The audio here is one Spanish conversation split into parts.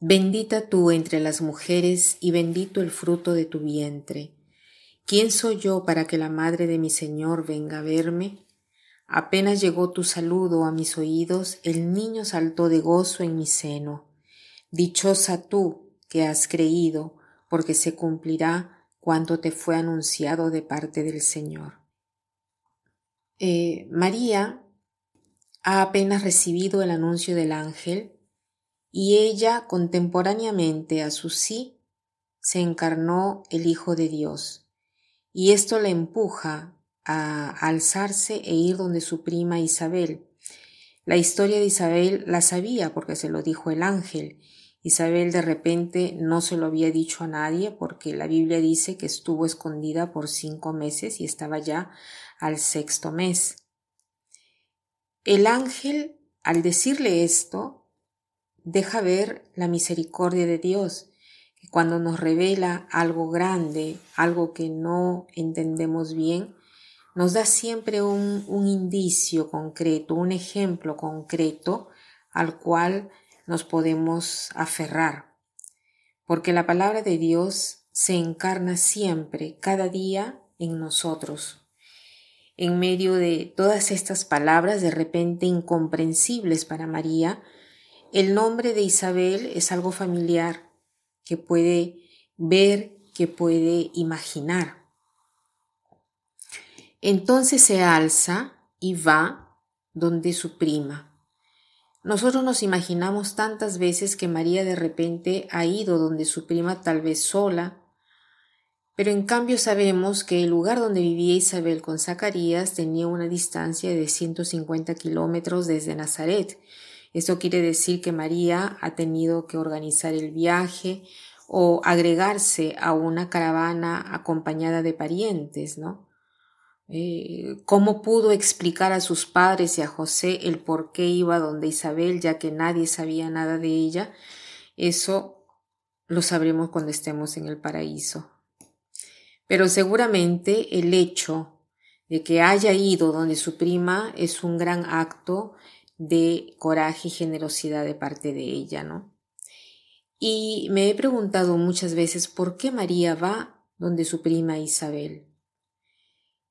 Bendita tú entre las mujeres y bendito el fruto de tu vientre. ¿Quién soy yo para que la madre de mi Señor venga a verme? Apenas llegó tu saludo a mis oídos, el niño saltó de gozo en mi seno. Dichosa tú que has creído, porque se cumplirá cuanto te fue anunciado de parte del Señor. Eh, María ha apenas recibido el anuncio del ángel y ella contemporáneamente a su sí se encarnó el Hijo de Dios, y esto la empuja a alzarse e ir donde su prima Isabel. La historia de Isabel la sabía porque se lo dijo el ángel. Isabel de repente no se lo había dicho a nadie porque la Biblia dice que estuvo escondida por cinco meses y estaba ya al sexto mes. El ángel, al decirle esto, deja ver la misericordia de Dios, que cuando nos revela algo grande, algo que no entendemos bien, nos da siempre un, un indicio concreto, un ejemplo concreto al cual nos podemos aferrar. Porque la palabra de Dios se encarna siempre, cada día, en nosotros. En medio de todas estas palabras de repente incomprensibles para María, el nombre de Isabel es algo familiar que puede ver, que puede imaginar. Entonces se alza y va donde su prima. Nosotros nos imaginamos tantas veces que María de repente ha ido donde su prima tal vez sola, pero en cambio sabemos que el lugar donde vivía Isabel con Zacarías tenía una distancia de 150 kilómetros desde Nazaret, esto quiere decir que María ha tenido que organizar el viaje o agregarse a una caravana acompañada de parientes, ¿no? Eh, ¿Cómo pudo explicar a sus padres y a José el por qué iba donde Isabel, ya que nadie sabía nada de ella? Eso lo sabremos cuando estemos en el paraíso. Pero seguramente el hecho de que haya ido donde su prima es un gran acto de coraje y generosidad de parte de ella, ¿no? Y me he preguntado muchas veces por qué María va donde su prima Isabel.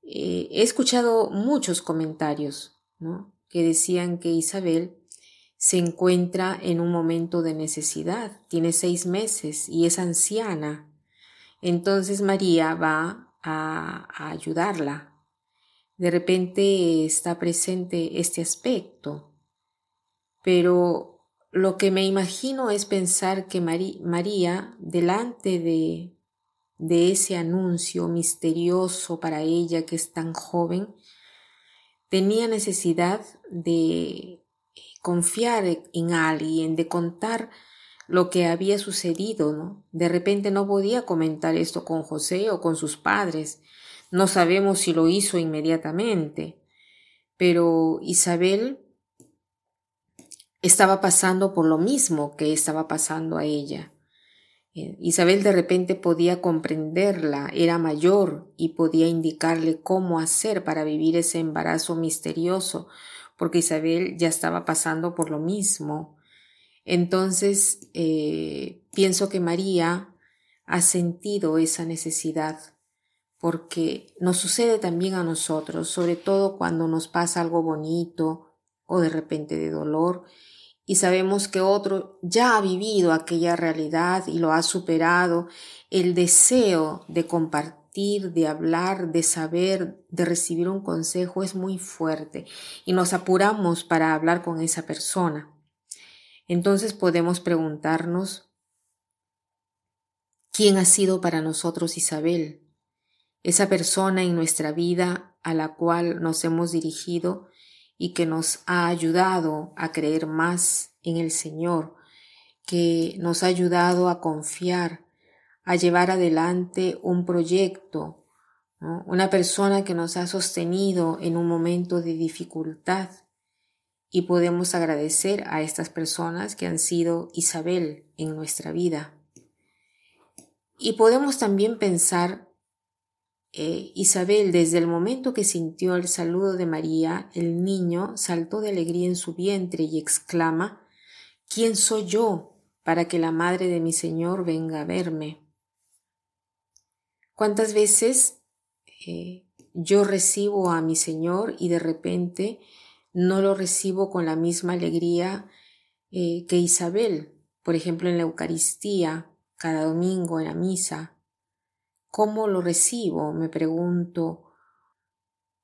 Eh, he escuchado muchos comentarios, ¿no? Que decían que Isabel se encuentra en un momento de necesidad, tiene seis meses y es anciana. Entonces María va a, a ayudarla. De repente está presente este aspecto pero lo que me imagino es pensar que María, delante de, de ese anuncio misterioso para ella que es tan joven, tenía necesidad de confiar en alguien, de contar lo que había sucedido, ¿no? De repente no podía comentar esto con José o con sus padres. No sabemos si lo hizo inmediatamente. Pero Isabel estaba pasando por lo mismo que estaba pasando a ella. Eh, Isabel de repente podía comprenderla, era mayor y podía indicarle cómo hacer para vivir ese embarazo misterioso, porque Isabel ya estaba pasando por lo mismo. Entonces, eh, pienso que María ha sentido esa necesidad, porque nos sucede también a nosotros, sobre todo cuando nos pasa algo bonito o de repente de dolor, y sabemos que otro ya ha vivido aquella realidad y lo ha superado, el deseo de compartir, de hablar, de saber, de recibir un consejo es muy fuerte y nos apuramos para hablar con esa persona. Entonces podemos preguntarnos, ¿quién ha sido para nosotros Isabel? Esa persona en nuestra vida a la cual nos hemos dirigido y que nos ha ayudado a creer más en el Señor, que nos ha ayudado a confiar, a llevar adelante un proyecto, una persona que nos ha sostenido en un momento de dificultad y podemos agradecer a estas personas que han sido Isabel en nuestra vida. Y podemos también pensar, eh, Isabel, desde el momento que sintió el saludo de María, el niño saltó de alegría en su vientre y exclama, ¿quién soy yo para que la madre de mi Señor venga a verme? ¿Cuántas veces eh, yo recibo a mi Señor y de repente no lo recibo con la misma alegría eh, que Isabel, por ejemplo en la Eucaristía, cada domingo en la misa. ¿Cómo lo recibo? Me pregunto.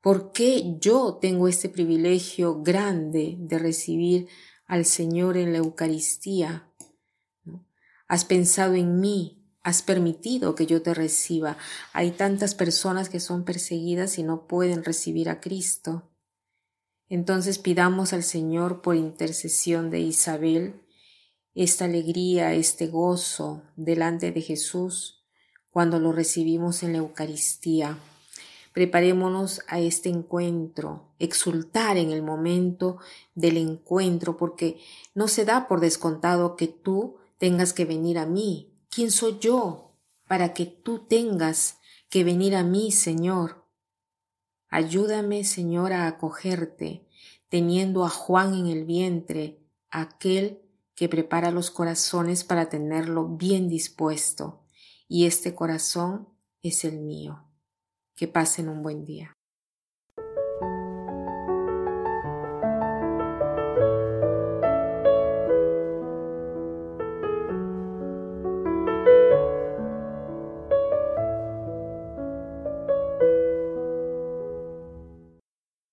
¿Por qué yo tengo este privilegio grande de recibir al Señor en la Eucaristía? Has pensado en mí, has permitido que yo te reciba. Hay tantas personas que son perseguidas y no pueden recibir a Cristo. Entonces pidamos al Señor por intercesión de Isabel esta alegría, este gozo delante de Jesús cuando lo recibimos en la Eucaristía. Preparémonos a este encuentro, exultar en el momento del encuentro, porque no se da por descontado que tú tengas que venir a mí. ¿Quién soy yo para que tú tengas que venir a mí, Señor? Ayúdame, Señor, a acogerte, teniendo a Juan en el vientre, aquel que prepara los corazones para tenerlo bien dispuesto, y este corazón es el mío. Que pasen un buen día.